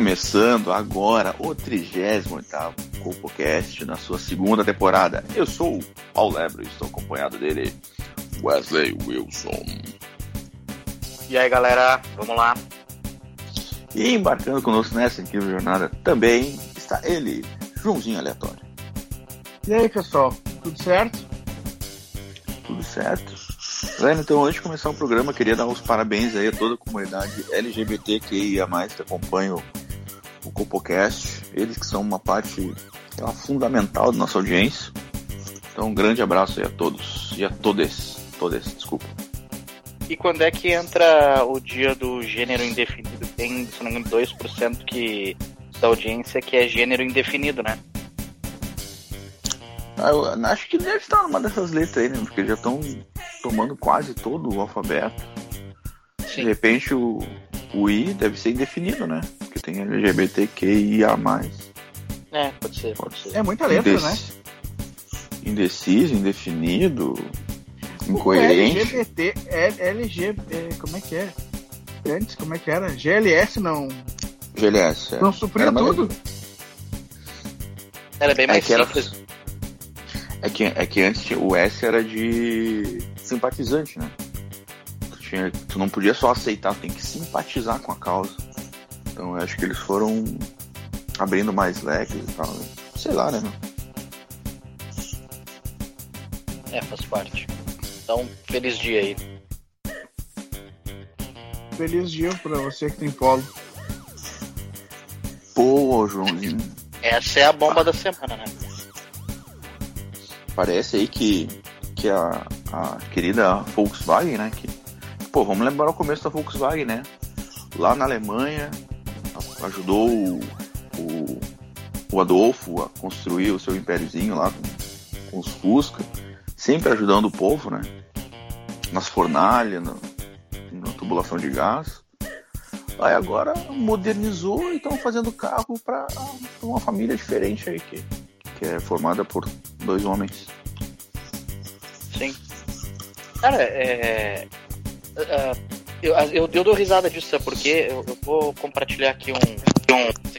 Começando agora o 38 CopoCast na sua segunda temporada. Eu sou o Paulo Lebro e estou acompanhado dele, Wesley Wilson. E aí galera, vamos lá. E embarcando conosco nessa incrível jornada também está ele, Joãozinho Aleatório. E aí pessoal, tudo certo? Tudo certo? Então antes de começar o programa, queria dar os parabéns aí a toda a comunidade LGBTQIA+, que acompanha o, o CopoCast. Eles que são uma parte é fundamental da nossa audiência. Então um grande abraço aí a todos e a todes. Todes, desculpa. E quando é que entra o dia do gênero indefinido? Tem, se não me engano, 2% que, da audiência que é gênero indefinido, né? Ah, eu acho que deve estar numa dessas letras aí, né? Porque já estão tomando quase todo o alfabeto. Sim. De repente o, o I deve ser indefinido, né? Porque tem LGBTQIA. É, pode ser, pode ser. É muita letra, Indec- né? Indeciso, indefinido, O incoerente. LGBT, é, LG, é, como é que é? Antes, como é que era? GLS não, GLS. é. não supria Era mais- tudo? Era bem É mais que era- simples. É que, é que antes o S era de simpatizante, né? Tu, tinha, tu não podia só aceitar, tu tem que simpatizar com a causa. Então eu acho que eles foram abrindo mais leques e tal. né? Sei lá, né? É, faz parte. Então, feliz dia aí. Feliz dia pra você que tem polo. Pô, Joãozinho, Essa é a bomba da semana, né? parece aí que, que a, a querida Volkswagen, né? Que, pô, vamos lembrar o começo da Volkswagen, né? Lá na Alemanha, ajudou o, o, Adolfo a construir o seu impériozinho lá com, com os Fusca, sempre ajudando o povo, né? Nas fornalhas, no- na tubulação de gás. Aí agora modernizou e estão fazendo carro para uma família diferente aí, que, que é formada por dois homens. Sim. Cara, é. é, eu, eu, eu dou risada disso, sabe? Eu, eu vou compartilhar aqui um. um.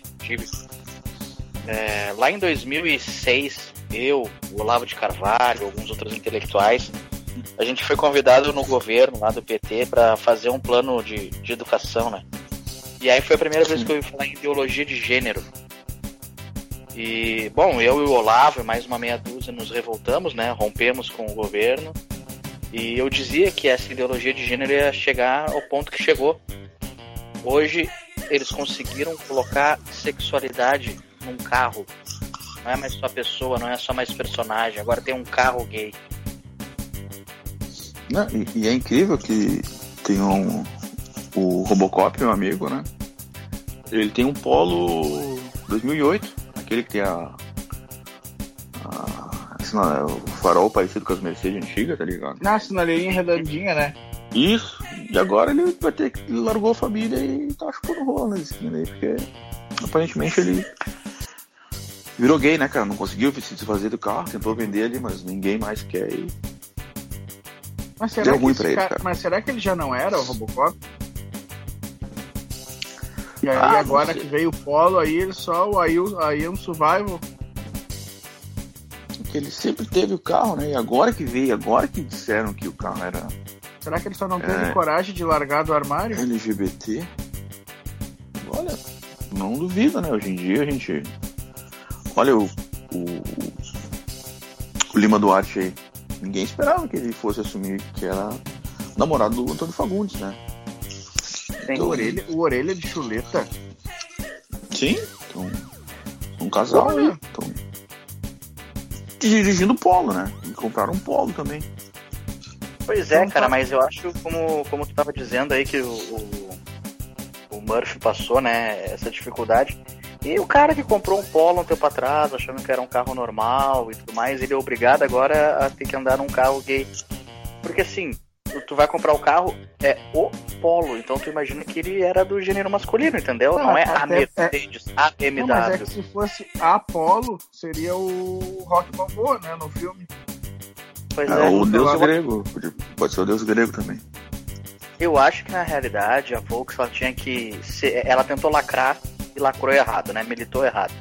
É, lá em 2006, eu, o Olavo de Carvalho, alguns outros intelectuais, a gente foi convidado no governo lá do PT para fazer um plano de, de educação, né? E aí foi a primeira vez que eu ouvi falar em ideologia de gênero. E, bom, eu e o Olavo e mais uma meia dúzia nos revoltamos, né? Rompemos com o governo. E eu dizia que essa ideologia de gênero ia chegar ao ponto que chegou. Hoje eles conseguiram colocar sexualidade num carro. Não é mais só pessoa, não é só mais personagem. Agora tem um carro gay. Não, e, e é incrível que tem um. O Robocop, meu amigo, né? Ele tem um Polo 2008, aquele que tem a. a sina- o farol parecido com as Mercedes antigas, tá ligado? Na sinaleirinha redondinha, né? Isso, e agora ele vai ter que. Ele largou a família e tá chupando rola na esquina aí, porque aparentemente ele. Virou gay, né, cara? Não conseguiu se desfazer do carro, tentou vender ali, mas ninguém mais quer. E... Mas será, Deu que ruim pra ele, cara- mas será que ele já não era o Robocop? E aí Ah, agora que veio o Polo, aí ele só o- aí um survival. Porque ele sempre teve o carro, né? E agora que veio, agora que disseram que o carro era Será que ele só não teve É. coragem de largar do armário? LGBT. Olha, não duvido, né? Hoje em dia a gente. Olha o. O, o Lima Duarte aí. Ninguém esperava que ele fosse assumir que era namorado do Antônio Fagundes, né? O orelha, o orelha de chuleta. Sim. Então, são casal Polo, aí. né? Dirigindo polo, né? E compraram um polo também. Pois é, Então cara, tá. mas eu acho, como, como tu tava dizendo aí, que o, o, o Murphy passou, né, essa dificuldade. E o cara que comprou um Polo um tempo atrás, achando que era um carro normal e tudo mais, ele é obrigado agora a ter que andar num carro gay. Porque assim, tu, vai comprar o carro, é o Polo, então tu imagina que ele era do gênero masculino, entendeu? Não, Não, é a até- Mercedes, a Não, mas é BMW. que se fosse Apolo, seria o Rock Balboa, né, no filme. Pois É, é. o deus eu- grego. Pode- Pode ser o deus grego também. Eu acho que na realidade a Volks ela tinha que. ser- ela tentou lacrar e lacrou errado, né? Militou errado.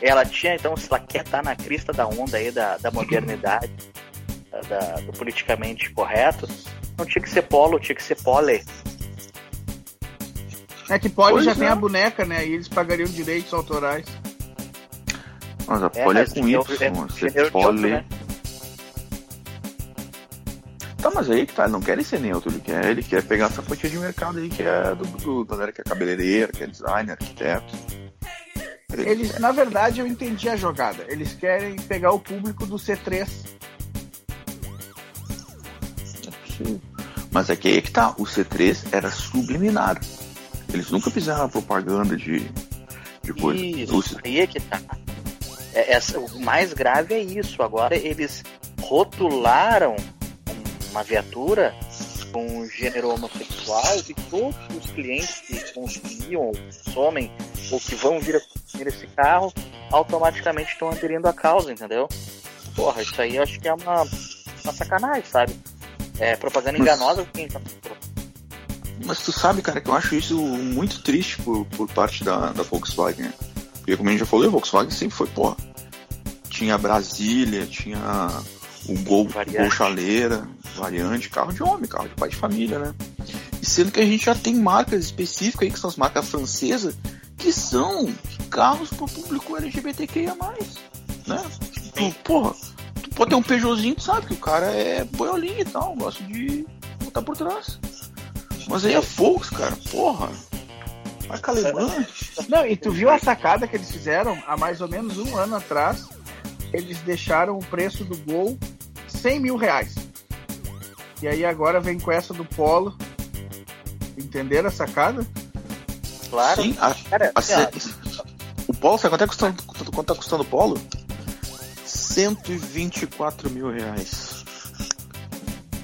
Ela tinha, então, se ela quer estar na crista da onda aí da, da modernidade, da- do politicamente correto, não tinha que ser polo, tinha que ser pole. É que Pois já é. tem a boneca, né, e eles pagariam direitos autorais. Mas a É, pole é com é Y. é Você neutro, pole. né? Tá, mas aí que tá, ele não quer ser neutro, ele quer, ele quer pegar essa fatia de mercado aí que é do, do da galera que é cabeleireira, que é designer, arquiteto. Ele- Eles, na verdade, eu entendi a jogada. Eles querem pegar o público do C3. Sim. Mas é que aí que tá, o C3 era subliminar. Eles nunca fizeram propaganda de, de coisa. Isso, aí é que tá. É, essa- o mais grave é isso. Agora eles rotularam uma viatura com gênero homossexual e todos os clientes que consumiam, ou consomem, ou que vão vir a consumir esse carro, automaticamente estão aderindo à causa, entendeu? Porra, isso aí eu acho que é uma, uma sacanagem, sabe? É propaganda Mas- enganosa quem tá Mas tu sabe, cara, que eu acho isso muito triste por, por parte da, da Volkswagen. né? Porque como a gente já falou, a Volkswagen sempre foi, porra. Tinha Brasília, tinha o Gol, Variante. Gol Chaleira, variante, carro de homem, carro de pai de família, né? E sendo que a gente já tem marcas específicas aí, que são as marcas francesas, que são carros pro público LGBTQIA+, né? Tu, porra, pode ter um Peugeotzinho, tu sabe que o cara é boiolinho e tal, gosta de botar por trás. Mas aí a Volks, cara, porra. Marca alemã. Não, e tu viu a sacada que eles fizeram há mais ou menos um ano atrás? Eles deixaram o preço do Gol 100 mil reais. E aí agora vem com essa do Polo. Entenderam a sacada? Claro. Sim, a, Cara, a assim, ó, ce- o Polo, sabe quanto, é custando, quanto, quanto tá custando o Polo? 124 mil reais.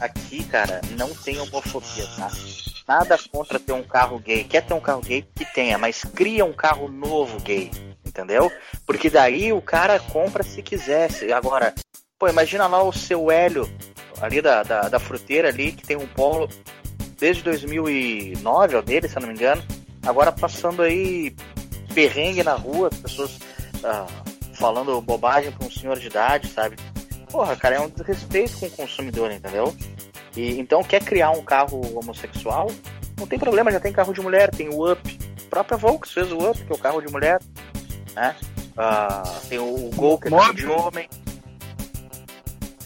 aqui, cara, não tem homofobia, tá? Nada contra ter um carro gay. Quer ter um carro gay? Que tenha, mas cria um carro novo gay, entendeu? Porque daí o cara compra se quisesse. Agora, pô, imagina lá o seu Hélio, ali da, da, da fruteira ali, que tem um polo desde 2009, ó, dele, se eu não me engano. Agora passando aí perrengue na rua, as pessoas ah, falando bobagem pra um senhor de idade, sabe? Porra, cara, é um desrespeito com o consumidor, entendeu? E, então, quer criar um carro homossexual? Não tem problema, já tem carro de mulher, tem o Up. A própria Volks fez o Up, que é o carro de mulher. Né? Ah, tem o Gol, que é carro Mob. de homem.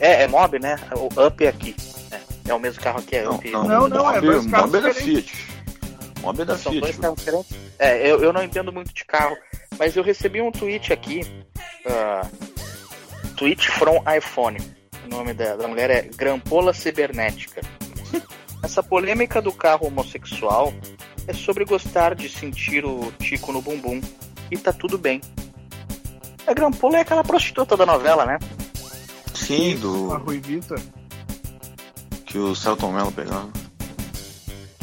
É, é Mob, né? O Up é aqui. né? É o mesmo carro que é Up. não, Não, não, é Mob, dois carros Mob é da. Fiat. Mob é da São Fiat. dois carros diferentes. É, eu, eu não entendo muito de carro, mas eu recebi um tweet aqui. Ah, tweet from iPhone. O nome da, da mulher é Grampola Cibernética. Essa polêmica do carro homossexual é sobre gostar de sentir o tico no bumbum. E tá tudo bem. A Grampola é aquela prostituta da novela, né? Sim, A do Rui Vitor. que o Celton Mello pegava.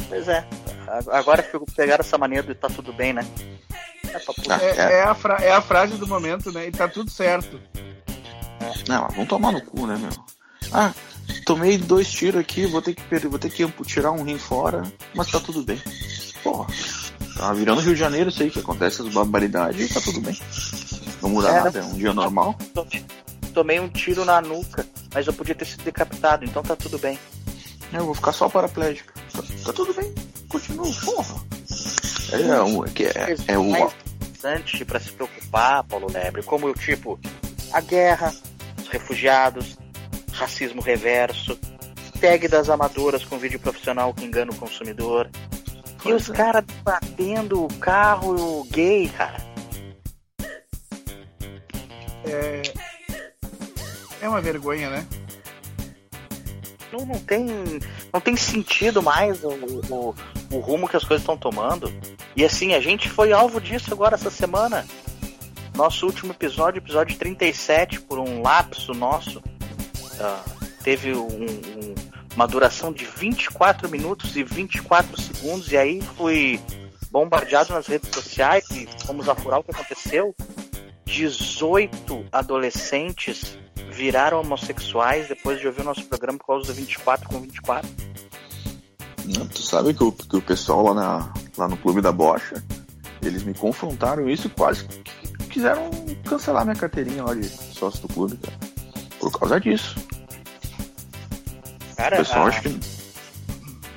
Pois é. A- Agora ficou- pegaram essa mania do tá tudo bem, né? É. Ah, É, é. é a fra- é a frase do momento, né? E tá tudo certo. Não, mas vamos tomar no cu, né, meu? Ah, tomei dois tiros aqui, vou ter que vou ter que tirar um rim fora, mas tá tudo bem. Porra, tá virando Rio de Janeiro isso aí que acontece as barbaridades e tá tudo bem. Não muda É, nada, é um dia normal. Tomei, tomei um tiro na nuca, mas eu podia ter sido decapitado, então tá tudo bem. Eu vou ficar só paraplégico. Tá, tá tudo bem, continua, porra. É, um, é, que é, é o. interessante para se preocupar, Paulo Lebre, como o tipo a guerra, os refugiados, racismo reverso, tag das amadoras com vídeo profissional que engana o consumidor. E os é. caras batendo o carro gay, cara. é, é uma vergonha, né? Não, não tem não tem sentido mais o, o, o rumo que as coisas estão tomando. E assim, a gente foi alvo disso agora essa semana. Nosso último episódio, episódio 37, por um lapso nosso, uh, teve um, um, uma duração de 24 minutos e 24 segundos, e aí fui bombardeado nas redes sociais e fomos apurar o que aconteceu. 18 adolescentes viraram homossexuais depois de ouvir o nosso programa por causa do 24 com 24. Não, tu sabe que o, que o pessoal lá, na, lá no clube da Bocha, eles me confrontaram isso quase quiseram cancelar minha carteirinha lá de sócio do clube, cara. Por causa disso. Cara, o pessoal a, acha que...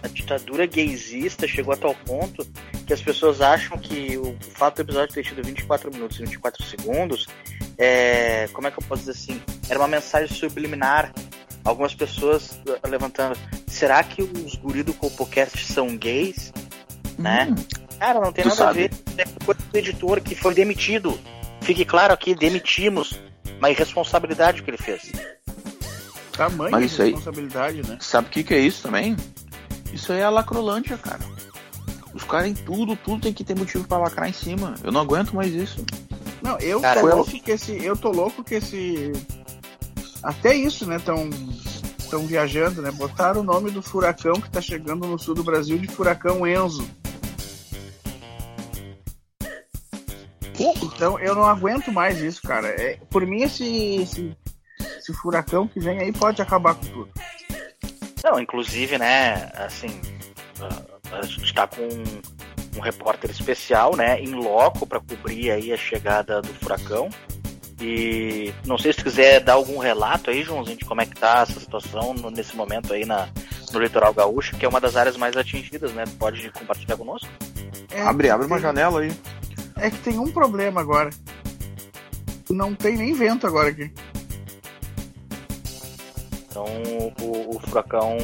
a ditadura gaysista chegou a tal ponto que as pessoas acham que o fato do episódio ter tido 24 minutos e 24 segundos é. Como é que eu posso dizer assim? Era uma mensagem subliminar. Algumas pessoas levantando. Será que os guri do Copocast são gays? Né? Hum, né? Cara, não tem nada sabe. a ver. É coisa do editor que foi demitido. Fique claro aqui, demitimos. Uma irresponsabilidade que ele fez. Tamanho Mas isso responsabilidade, aí, né? Sabe o que, que é isso também? Isso aí é a lacrolândia, cara. Os caras em tudo, tudo tem que ter motivo para lacrar em cima. Eu não aguento mais isso. Não, eu cara, tô louco que esse. Eu tô louco que esse. Até isso, né? Tão, tão viajando, né? Botaram o nome do furacão que tá chegando no sul do Brasil de furacão Enzo. Então eu não aguento mais isso, cara. É, por mim, esse, esse, esse furacão que vem aí pode acabar com tudo. Não, inclusive, né, assim, a gente está com um repórter especial, né, em loco para cobrir aí a chegada do furacão. E não sei se quiser dar algum relato aí, Joãozinho, de como é que tá essa situação no, nesse momento aí na, no litoral gaúcho, que é uma das áreas mais atingidas, né? Pode compartilhar conosco? É, abre, abre uma janela aí. É que tem um problema agora. Não tem nem vento agora aqui. Então o, o furacão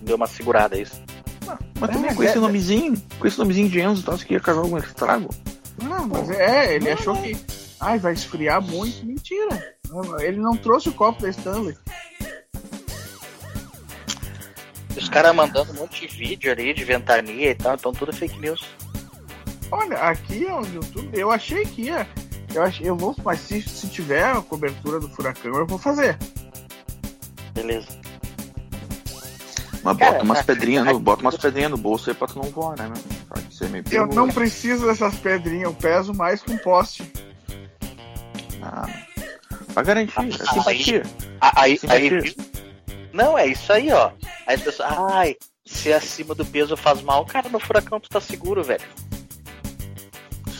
deu uma segurada, é isso. Ah, mas também é, com esse é, nomezinho, com esse nomezinho de Enzo, acha que ia causar algum estrago? Não, mas é, ele não, achou não. que. Ai, vai esfriar muito. Mentira. Ele não trouxe o copo da Stanley. Os caras mandando um monte de vídeo ali de ventania e tal, então tudo fake news. Olha, aqui é onde eu tô, eu achei que ia. Eu, achei, eu vou, mas se, se tiver a cobertura do furacão, eu vou fazer. Beleza. Mas bota umas pedrinhas no, bota umas pedrinhas no bolso aí pra tu não voar, né, meu? eu não preciso dessas pedrinhas, eu peso mais um poste. Ah, pra garantir, é simpatia. Aí, aí, aí, não, é isso aí, ó. Aí as pessoas, ai, se acima do peso faz mal, cara, no furacão tu tá seguro, velho.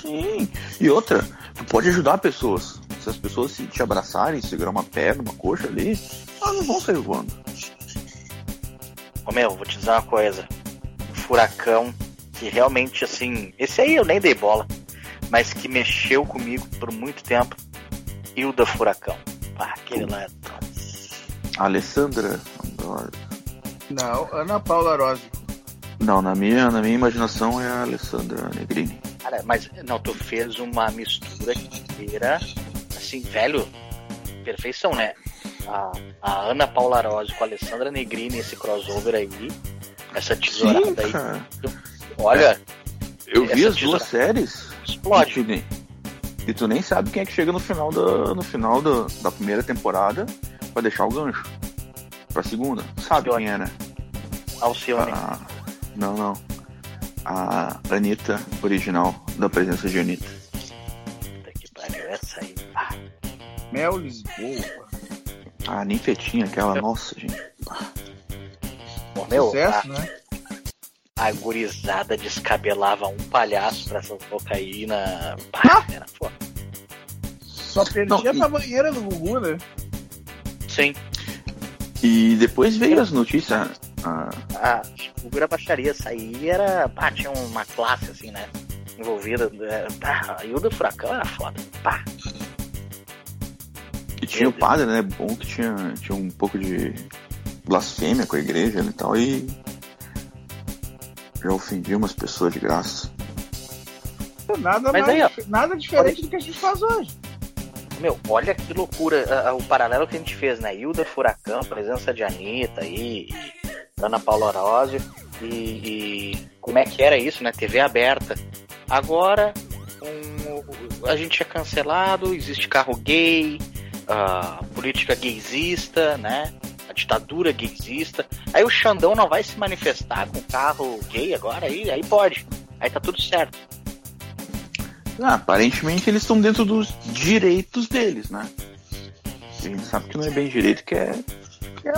Sim. E outra, tu pode ajudar pessoas. Se as pessoas se te abraçarem, segurar uma perna, uma coxa ali, elas não vão sair voando. Ô meu, vou te dizer uma coisa. Furacão que realmente assim. Esse aí eu nem dei bola. Mas que mexeu comigo por muito tempo. Hilda Furacão. Ah, aquele lá é Alessandra. Não, Ana Paula Rose. Não, na minha, na minha imaginação é a Alessandra Negrini. Cara, mas não, tu fez uma mistura que era assim, velho, perfeição, né? A, a Ana Paula Rose com a Alessandra Negrini, esse crossover aí, essa tesourada Sim, aí. Olha. Eu vi as duas séries. Explode. E nem, e tu nem sabe quem é que chega no final da, no final da, da primeira temporada pra deixar o gancho. Pra segunda. Sabe Alcione. quem é, né? Alcione. Ah, não, não a Anitta original da presença de Anitta. Puta que pariu, essa aí. Ah. Mel Lisboa. A ninfetinha, aquela, nossa, gente. Pô, meu, Sucesso, a, né? A gurizada descabelava um palhaço pra essa cocaína. Ah! Era foda. Só perdia Não, pra banheira do Gugu, né? Sim. E depois veio as notícias ah. A figura baixaria sair era. Tinha uma classe assim, né? Envolvida. É, pá, e o do Furacão era foda. Pá. E tinha o padre, né? Bom que tinha, tinha um pouco de blasfêmia com a igreja e tal, e já ofendia umas pessoas de graça. Nada, Mas mais, aí, nada diferente do que a gente faz hoje. Meu, olha que loucura a- a- o paralelo que a gente fez, né? Hilda Furacão, presença de Anitta aí, e Ana Paula Arósio, e, e como é que era isso, né? TV aberta. Agora, um, a gente é cancelado, existe carro gay, a política gaysista, né? A ditadura gaysista. Aí o Xandão não vai se manifestar com carro gay agora? Aí, aí pode. Aí tá tudo certo. Ah, aparentemente eles estão dentro dos direitos deles, né? A gente sabe que não é bem direito, que é. Que é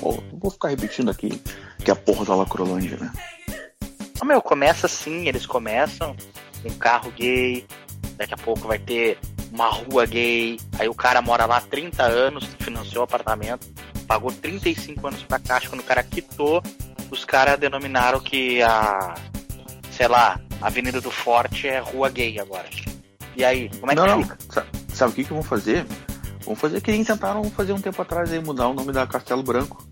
vou ficar repetindo aqui que é a porra da Lacrolândia, né? Ah, meu, começa assim, eles começam com um carro gay, daqui a pouco vai ter uma rua gay, aí o cara mora lá há 30 anos, financiou o apartamento, pagou 35 anos pra caixa, quando o cara quitou, os caras denominaram que a, sei lá, a Avenida do Forte é rua gay agora. E aí, como é que não, não. fica? Sa- Sabe o que, que vão fazer? Vão fazer que nem tentaram fazer um tempo atrás aí, mudar o nome da Castelo Branco.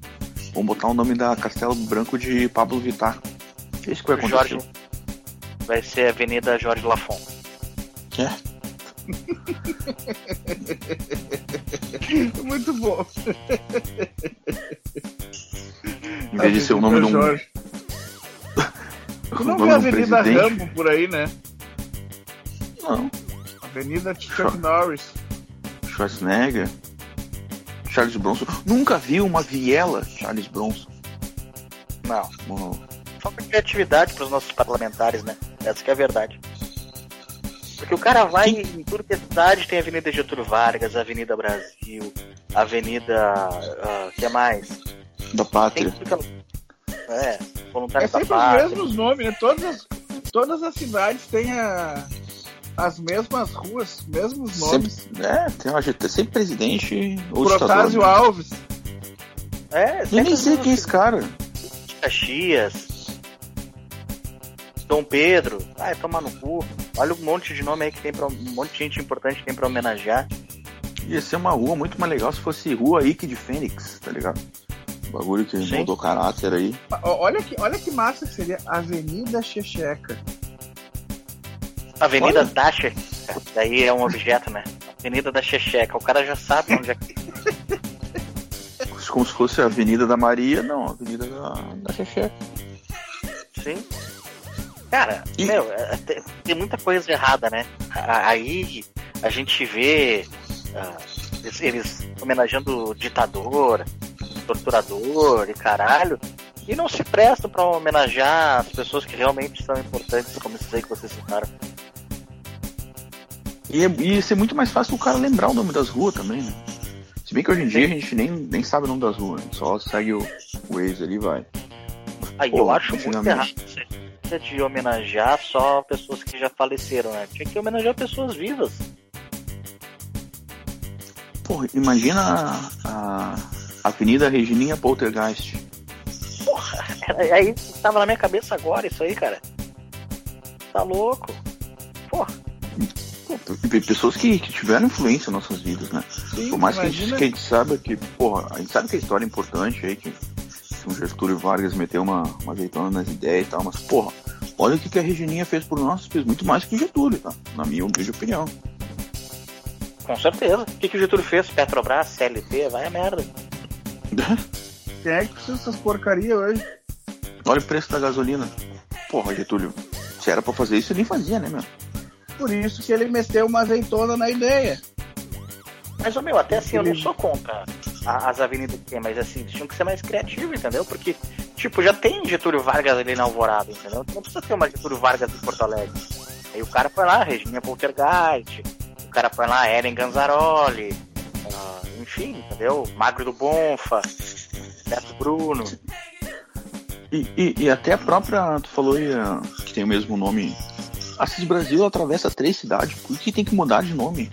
Vão botar o nome da Castelo Branco de Pablo Vittar. É isso que vai acontecer. Jorge, vai ser Avenida Jorge Lafon. É. Muito bom. Em vez de ser o nome de um. Jorge. Tu não vê a Avenida presidente. Rambo por aí, né? Não. Avenida Chuck Norris. Schwarzenegger. Charles Bronson. Nunca vi uma viela Charles Bronson. Não. Bom, falta criatividade para os nossos parlamentares, né? Essa que é a verdade. Porque o cara vai em tudo que é cidade, tem a Avenida Getúlio Vargas, a Avenida Brasil, a Avenida. ah, que mais? Da pátria. que É, É voluntário da sempre os pátria. mesmos nomes, né? Todas as, todas as cidades têm a, as mesmas ruas, mesmos nomes. Sempre, é, tem uma, tem sempre presidente ou ditador. Protásio né? Alves. É, Eu sempre nem sei quem é esse cara. Caxias. Dom Pedro. Ai, tomar no cu. Olha um monte de nome aí que tem pra. Um monte de gente importante que tem pra homenagear. Ia ser uma rua muito mais legal se fosse rua Ike de Fênix, tá ligado? Um bagulho que Sim. mudou caráter aí. Olha que, olha que massa que seria Avenida Checheca. Avenida Olha. da Checheca. Daí é um objeto, né? Avenida da Checheca. O cara já sabe onde é que. Como se fosse a Avenida da Maria, não, a Avenida da, da Xexé. Sim. Cara, E- meu, é, tem, muita coisa errada, né? Aí a gente vê ah, eles, eles homenageando ditador, torturador e caralho, e não se prestam pra homenagear as pessoas que realmente são importantes, como esses aí que vocês citaram. E é- ia ser muito mais fácil o cara lembrar o nome das ruas também, né? Se bem que hoje em dia a gente nem, nem sabe o nome das ruas, só segue o, o Waze ali e vai. Aí Pô, eu acho muito errado de homenagear só pessoas que já faleceram, né? Tinha que homenagear pessoas vivas. Porra, imagina a, a Avenida Regininha Poltergeist. Porra, aí tava na minha cabeça agora isso aí, cara. Tá louco. Porra. Pessoas que, que tiveram influência nas nossas vidas, né? Sim, Por mais que a, gente, que a gente saiba que, porra, a gente sabe que a história é importante aí, que o Getúlio Vargas meteu uma, uma azeitona nas ideias e tal, mas, porra, olha o que, que a Regininha fez por nós, fez muito mais que o Getúlio, tá? Na minha humilde opinião. Com certeza. O que, que o Getúlio fez? Petrobras, CLT, vai a merda. Quem é que precisa dessas porcaria hoje? olha o preço da gasolina. Porra, Getúlio, se era pra fazer isso, ele nem fazia, né, meu? Por isso que ele meteu uma azeitona na ideia. Mas, ô, meu, até assim, eu não sou contra as avenidas que tem, mas assim, eles tinham que ser mais criativos, entendeu? Porque, tipo, já tem Getúlio Vargas ali na Alvorada, entendeu? Então não precisa ter uma Getúlio Vargas em Porto Alegre. Aí o cara foi lá, Regininha Poltergeist, o cara foi lá, Eren Ganzaroli, ah, enfim, entendeu? Magro do Bonfa, Beto Bruno. E, e, e até a própria, tu falou aí, ah, que tem o mesmo nome. A Cis Brasil atravessa três cidades, por que tem que mudar de nome?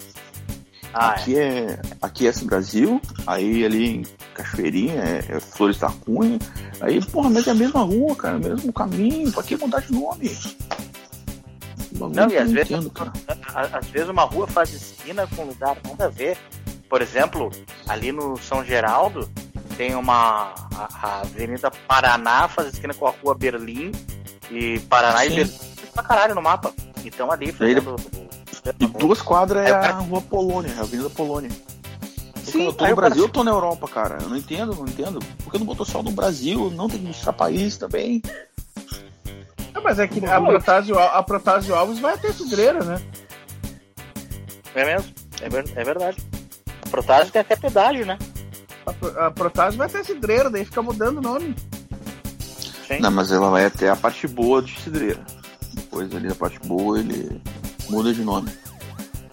Ah, aqui é aqui é esse Brasil, aí ali em Cachoeirinha é, é Flores da Cunha, aí porra, mas é a mesma rua, cara, mesmo caminho, pra que mudar de nome? Não, que e às vezes, entendo, cara. às vezes uma rua faz esquina com um lugar nada a ver. Por exemplo, ali no São Geraldo tem uma a, a Avenida Paraná faz esquina com a Rua Berlim e Paraná e Sim. Berlim pra caralho no mapa. Então ali fazendo E duas quadras é a Rua Polônia, é a Avenida Polônia. Sim, eu tô no Brasil, eu tô na Europa, cara. Eu não entendo, não entendo. Por que não botou só no Brasil? Não tem que mostrar país também. Não, mas é que a Protásio, a Protásio Alves vai até cidreira, né? É mesmo? É, ver- é verdade. A Protásio tem até pedágio, né? A, Pro- a Protásio vai até cidreira, daí fica mudando o nome. Sim. Não, mas ela vai até a parte boa de Cidreira. Depois ali da parte boa ele muda de nome.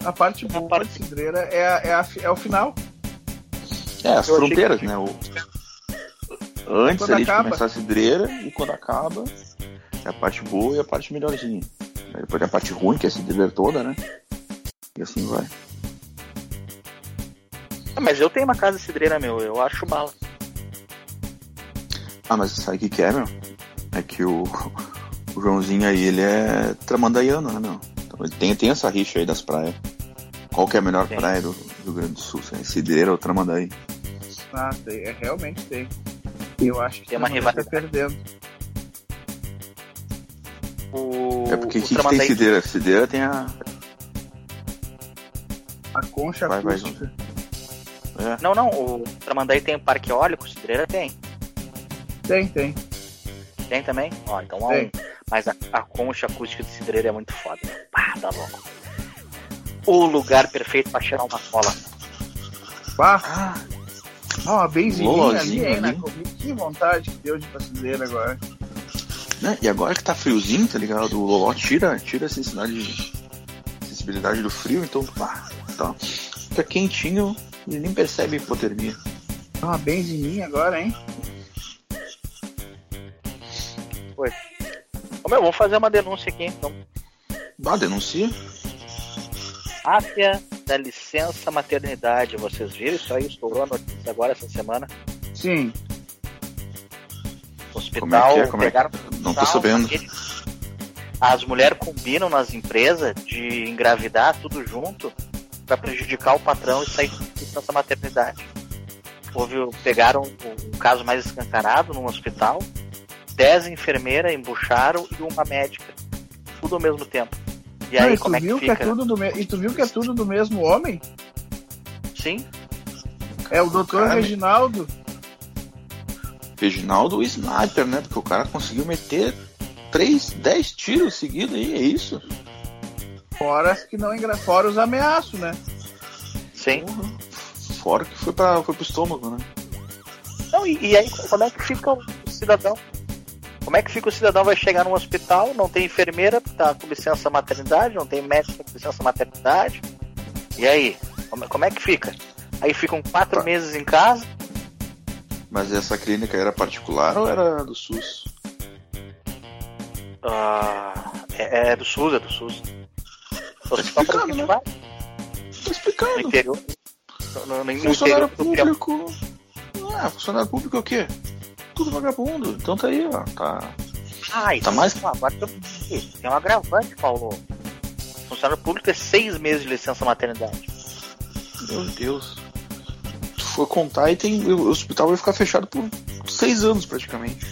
A parte boa parte- de cidreira é, a- é, a é o final. É, as Eu fronteiras, né? O... Antes Quando ali de acaba. começar a Cidreira e quando acaba é a parte boa e a parte melhorzinha. Aí depois tem a parte ruim, que é a Cidreira toda, né? E assim vai. Ah, mas eu tenho uma casa cidreira, meu. Eu acho bala. Ah, mas sabe o que, que é, meu? É que o, o Joãozinho aí, ele é tramandaiano, né, meu? Então ele tem, tem essa rixa aí das praias. Qual que é a melhor Tem. praia do do Rio Grande do Sul? Se é Cidreira ou Tramandaí? Ah, tem, é, realmente tem. Eu acho que Tem uma tá rivalidade. perdendo. O, É porque o que, que tem Cidreira? Cidreira tem a. A concha Vai, vai, acústica. É, Não, não. O Tramandaí tem o Parque Eólico, Cidreira tem. Tem, tem. Tem também? Ó, então ó, Tem. Mas a, a concha acústica de Cidreira é muito foda. Pá, tá louco. O lugar perfeito pra tirar uma cola. Pá, Ah, ó, uma benzininha ali, Lolozinho hein, comida. Que vontade que deu de ir pra cidreira agora. né? E agora que tá friozinho, tá ligado? O Loló tira, tira essa sensibilidade, sensibilidade do frio, então pá, tá. fica quentinho e nem percebe hipotermia. Ó, Uma benzininha agora, hein? Ô, meu, vamos fazer uma denúncia aqui, então. Ah, denuncia. Máfia da licença maternidade. Vocês viram isso aí? Estourou a notícia agora essa semana. Sim. Hospital, Como é que é? Como é que- pegaram Não tô sabendo. aquele- As mulheres combinam nas empresas de engravidar tudo junto pra prejudicar o patrão e sair com licença maternidade. Houve, o- pegaram um, um caso mais escancarado num hospital, dez enfermeiras embucharam e uma médica. Tudo ao mesmo tempo. E Não, aí, e, como é viu que que é fica? tudo do me... e tu viu que é tudo do mesmo homem? Sim, É o doutor Cara, Reginaldo. Reginaldo o Sniper, né? Porque o cara conseguiu meter 3, 10 tiros seguidos aí, é isso? Fora que não engra... Fora os ameaços, né? sim. Fora que foi, pra, foi pro estômago, né? Não, e, e aí, como é que fica o cidadão? Como é que fica o cidadão? Vai chegar num hospital, não tem enfermeira, tá com licença maternidade, não tem médico com licença maternidade. E aí? Como, é que fica? Aí ficam quatro Tá. meses em casa. Mas essa clínica era particular ou era do SUS? ah, é, é do SUS, é do SUS. O hospital explicado, que a gente né? vai Tá no explicando. interior. No, no, no Funcionário interior público. Ah, funcionário público é o quê? Tudo vagabundo. Então tá aí, ó. Tá. Ai, Tá mais- não, agora eu- tem um agravante, Paulo. Funcionário público é seis meses de licença maternidade. Meu Deus. Se for contar, aí tem. O hospital vai ficar fechado por seis anos praticamente.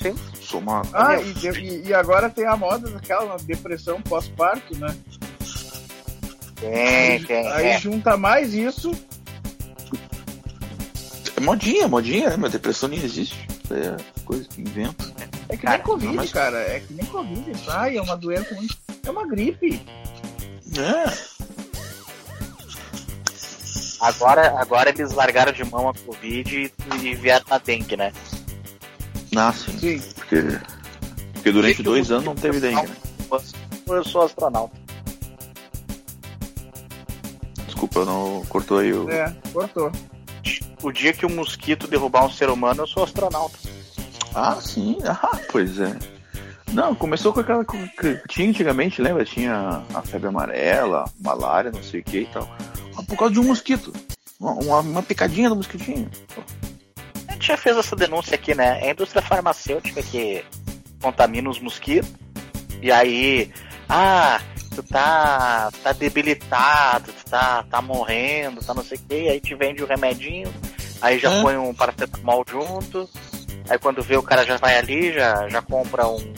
Sim. Somar. Ah, e, e- e agora tem a moda daquela depressão pós-parto, né? Tem, tem. Aí é. junta mais isso. Modinha, modinha, né? Mas depressão nem existe. Isso aí é coisa que inventa. É que Cara, nem Covid, mas- cara. É que nem Covid. Ai, é uma doença muito. É uma gripe. É. Agora, agora eles largaram de mão a Covid e, e vieram na dengue, né? Ah, sim. Sim. Porque, porque durante dois anos não teve dengue, né? Eu sou astronauta. Desculpa, eu não cortou aí o. É, cortou. O dia que o mosquito derrubar um ser humano, eu sou astronauta. Ah, sim. Ah, pois é. Não, começou com aquela co- que tinha antigamente, lembra? Tinha a febre amarela, malária, não sei o que e tal. Por causa de um mosquito. Uma, uma, uma picadinha do mosquitinho. A gente já fez essa denúncia aqui, né? É a indústria farmacêutica que contamina os mosquitos. E aí, ah, tu tá, tá debilitado, tu tá, tá morrendo, tá não sei o que, aí te vende o remedinho, aí já É. põe um paracetamol junto, aí quando vê o cara já vai ali, já, já compra um,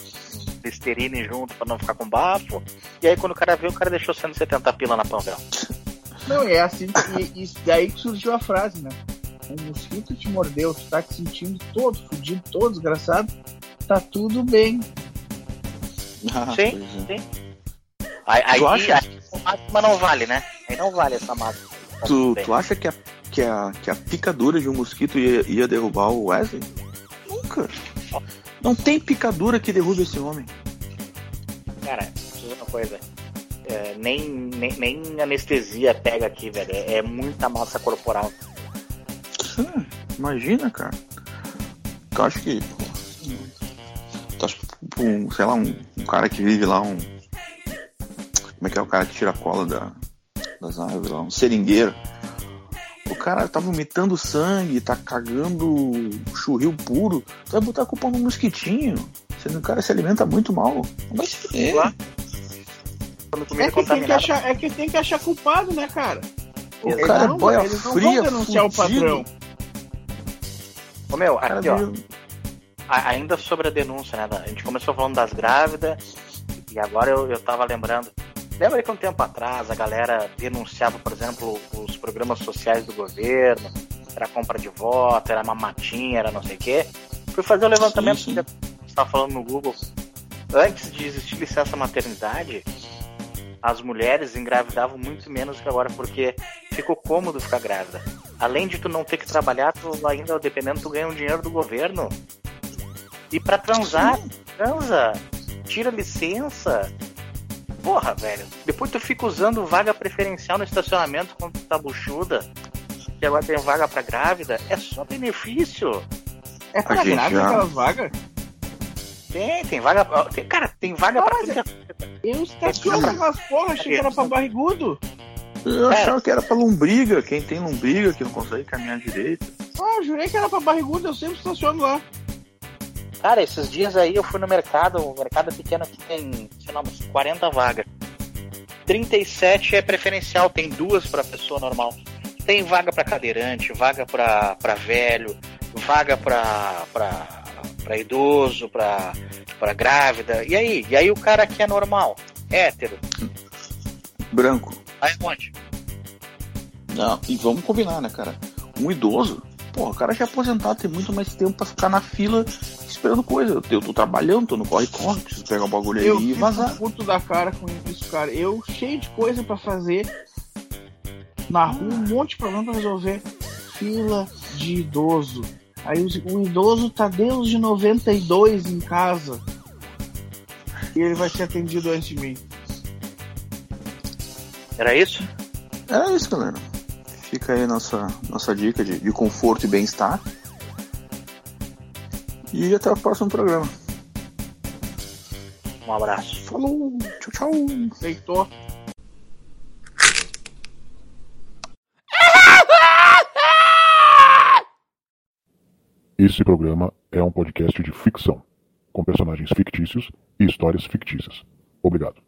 Listerine junto pra não ficar com bafo. E aí quando o cara viu, o cara deixou 170 pila na Panvel. Não, é assim, e, e daí que surgiu a frase, né? Um mosquito te mordeu, tu tá te sentindo todo fudido, todo desgraçado, tá tudo bem. Ah, Sim, é. sim. Aí, aí, acha? aí essa máxima não vale, né? Aí não vale essa máxima. Tá Tu, tu acha que a, que, a, que a picadura de um mosquito ia, ia derrubar o Wesley? Nunca. Não tem picadura que derrube esse homem. Cara, dizer uma coisa. É, nem, nem, nem anestesia pega aqui, velho. É, é muita massa corporal. Ah, Imagina, cara. Tu acha que. Tu acha que, um, sei lá, um, um cara que vive lá, um. Como é que é o cara que tira a cola da, das árvores lá? Um seringueiro. O cara tá vomitando sangue, tá cagando churril puro. Tu vai botar a culpa no mosquitinho. O cara se alimenta muito mal. Não vai se fuder. É que, tem que achar, é que tem que achar culpado, né, cara? O Eles cara é não- boia eles não fria, vão denunciar fudido. o padrão. Ô meu, aqui ó, ainda sobre a denúncia, né? A gente começou falando das grávidas e agora eu, eu tava lembrando. Lembra que um tempo atrás a galera denunciava, por exemplo, os programas sociais do governo, era compra de voto, era mamatinha, era não sei o quê. Fui fazer o levantamento Sim, sim. que você estava falando no Google. Antes de existir licença maternidade, as mulheres engravidavam muito menos que agora, porque ficou cômodo ficar grávida. Além de tu não ter que trabalhar, tu ainda, dependendo, tu ganha um dinheiro do governo. E pra transar, transa, tira licença. Porra, velho. Depois tu fica usando vaga preferencial no estacionamento quando tu tá buchuda. Que agora tem vaga pra grávida. É só benefício. É pra gente grávida já- aquelas vagas? Tem, tem vaga. Tem, cara, tem vaga Não, pra mas é- é- Eu estaciono aquelas porra, achei que era pra barrigudo. Eu É. achava que era pra lombriga, quem tem lombriga, que não consegue caminhar direito. Ah, eu jurei que era pra barrigudo, eu sempre estaciono lá. Cara, esses dias aí eu fui no mercado, o mercado é pequeno aqui tem, sei lá, umas 40 vagas. 37 é preferencial, tem duas pra pessoa normal. Tem vaga pra cadeirante, vaga pra, pra velho, vaga pra idoso, pra, pra grávida. E aí? E aí o cara que é normal, hétero, Branco. aí onde? Não, e vamos combinar, né, cara? Um idoso, porra, o cara já é aposentado, tem muito mais tempo pra ficar na fila esperando coisa. Eu, eu tô trabalhando, tô no corre-corre, preciso pegar o bagulho Eu aí e vazar. puto da cara com isso, cara. Eu cheio de coisa pra fazer. Na rua, um monte de problema pra resolver. Fila de idoso. Aí o, o idoso tá desde 92 em casa. E ele vai ser atendido antes de mim. Era isso? É isso, galera. Fica aí nossa, nossa dica de, de conforto e bem-estar. E até o próximo programa. Um abraço. Falou, tchau, tchau. Deitou. Esse programa é um podcast de ficção, com personagens fictícios e histórias fictícias. Obrigado.